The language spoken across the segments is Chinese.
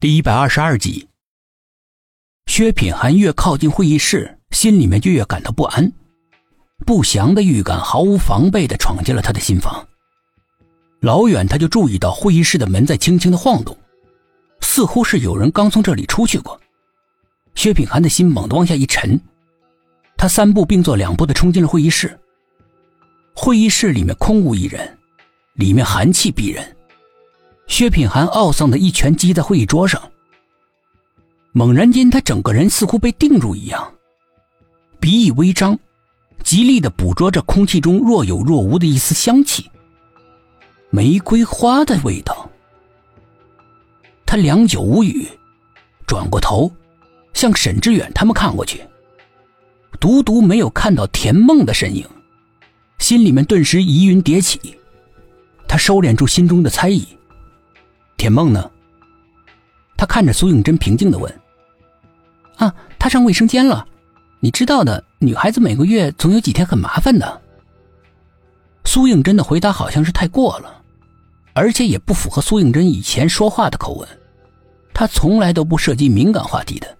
第一百二十二集，薛品涵越靠近会议室，心里面就越感到不安，不祥的预感毫无防备的闯进了他的心房。老远他就注意到会议室的门在轻轻的晃动，似乎是有人刚从这里出去过。薛品涵的心猛地往下一沉，他三步并作两步的冲进了会议室。会议室里面空无一人，里面寒气逼人。薛品涵懊丧的一拳击在会议桌上，猛然间，他整个人似乎被定住一样，鼻翼微张，极力的捕捉着空气中若有若无的一丝香气，玫瑰花的味道。他良久无语，转过头，向沈志远他们看过去，独独没有看到田梦的身影，心里面顿时疑云叠起，他收敛住心中的猜疑。田梦呢？他看着苏应真，平静的问：“啊，他上卫生间了。你知道的，女孩子每个月总有几天很麻烦的。”苏应真的回答好像是太过了，而且也不符合苏应真以前说话的口吻。他从来都不涉及敏感话题的，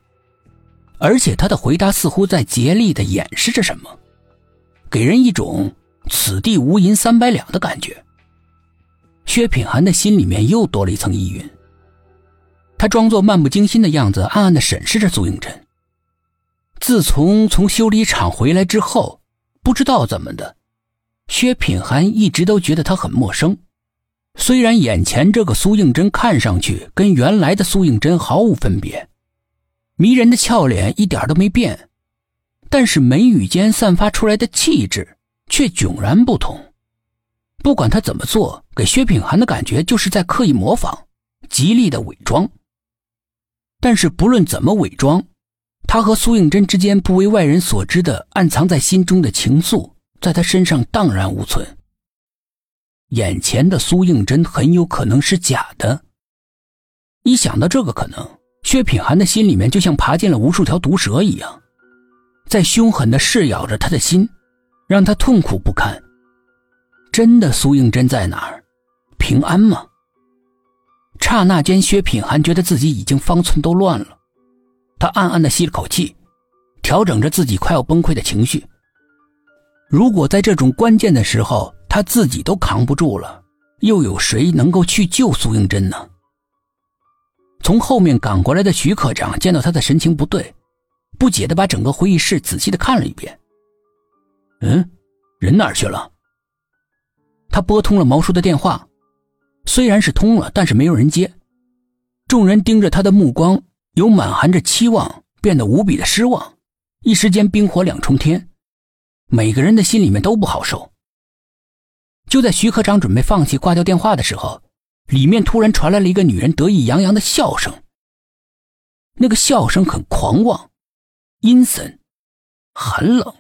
而且他的回答似乎在竭力的掩饰着什么，给人一种“此地无银三百两”的感觉。薛品涵的心里面又多了一层疑云。他装作漫不经心的样子，暗暗的审视着苏应真。自从从修理厂回来之后，不知道怎么的，薛品涵一直都觉得他很陌生。虽然眼前这个苏应真看上去跟原来的苏应真毫无分别，迷人的俏脸一点都没变，但是眉宇间散发出来的气质却迥然不同。不管他怎么做，给薛品涵的感觉就是在刻意模仿，极力的伪装。但是不论怎么伪装，他和苏应真之间不为外人所知的暗藏在心中的情愫，在他身上荡然无存。眼前的苏应真很有可能是假的。一想到这个可能，薛品涵的心里面就像爬进了无数条毒蛇一样，在凶狠的噬咬着他的心，让他痛苦不堪。真的苏应真在哪儿？平安吗？刹那间，薛品涵觉得自己已经方寸都乱了。他暗暗的吸了口气，调整着自己快要崩溃的情绪。如果在这种关键的时候他自己都扛不住了，又有谁能够去救苏应真呢？从后面赶过来的徐科长见到他的神情不对，不解的把整个会议室仔细的看了一遍。嗯，人哪儿去了？他拨通了毛叔的电话，虽然是通了，但是没有人接。众人盯着他的目光，由满含着期望变得无比的失望，一时间冰火两重天，每个人的心里面都不好受。就在徐科长准备放弃挂掉电话的时候，里面突然传来了一个女人得意洋洋的笑声。那个笑声很狂妄、阴森、寒冷。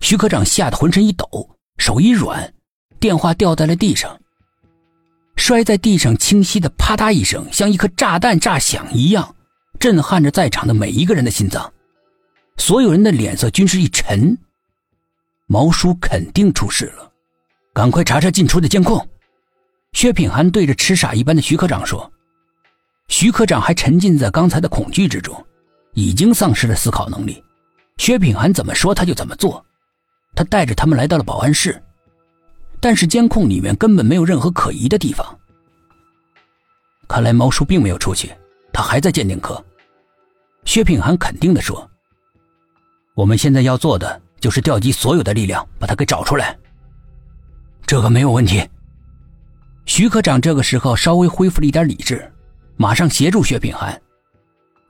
徐科长吓得浑身一抖，手一软。电话掉在了地上，摔在地上，清晰的啪嗒一声，像一颗炸弹炸响一样，震撼着在场的每一个人的心脏。所有人的脸色均是一沉。毛叔肯定出事了，赶快查查进出的监控。薛品涵对着痴傻一般的徐科长说：“徐科长还沉浸在刚才的恐惧之中，已经丧失了思考能力。薛品涵怎么说他就怎么做。他带着他们来到了保安室。”但是监控里面根本没有任何可疑的地方。看来猫叔并没有出去，他还在鉴定科。薛品涵肯定的说：“我们现在要做的就是调集所有的力量，把他给找出来。这个没有问题。”徐科长这个时候稍微恢复了一点理智，马上协助薛品涵。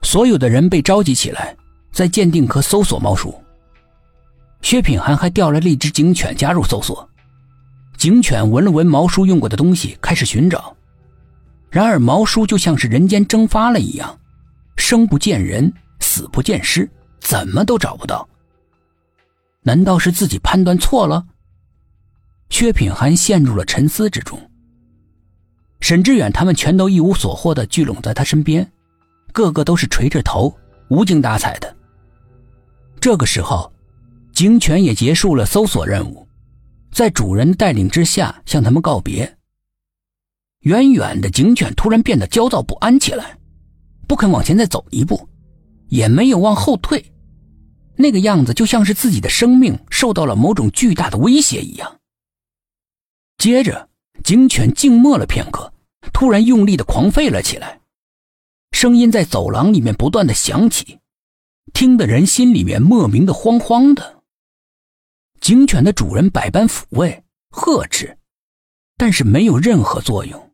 所有的人被召集起来，在鉴定科搜索猫叔。薛品涵还调来了一只警犬加入搜索。警犬闻了闻毛叔用过的东西，开始寻找。然而毛叔就像是人间蒸发了一样，生不见人，死不见尸，怎么都找不到。难道是自己判断错了？薛品涵陷入了沉思之中。沈志远他们全都一无所获的聚拢在他身边，个个都是垂着头，无精打采的。这个时候，警犬也结束了搜索任务。在主人的带领之下，向他们告别。远远的警犬突然变得焦躁不安起来，不肯往前再走一步，也没有往后退，那个样子就像是自己的生命受到了某种巨大的威胁一样。接着，警犬静默了片刻，突然用力的狂吠了起来，声音在走廊里面不断的响起，听的人心里面莫名的慌慌的。警犬的主人百般抚慰呵斥，但是没有任何作用。